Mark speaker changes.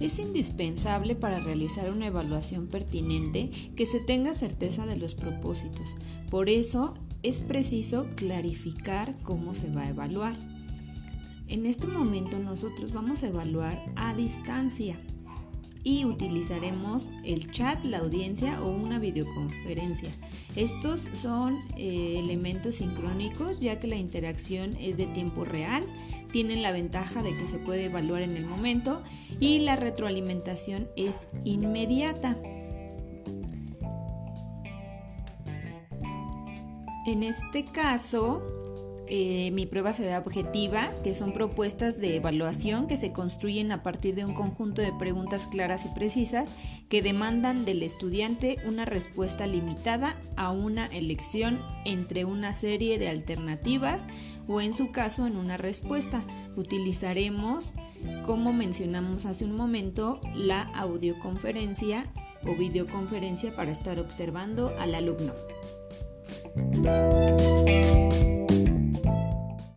Speaker 1: Es indispensable para realizar una evaluación pertinente que se tenga certeza de los propósitos. Por eso es preciso clarificar cómo se va a evaluar. En este momento nosotros vamos a evaluar a distancia y utilizaremos el chat, la audiencia o una videoconferencia. Estos son eh, elementos sincrónicos ya que la interacción es de tiempo real, tienen la ventaja de que se puede evaluar en el momento y la retroalimentación es inmediata. En este caso, eh, mi prueba será objetiva, que son propuestas de evaluación que se construyen a partir de un conjunto de preguntas claras y precisas que demandan del estudiante una respuesta limitada a una elección entre una serie de alternativas o en su caso en una respuesta. Utilizaremos, como mencionamos hace un momento, la audioconferencia o videoconferencia para estar observando al alumno.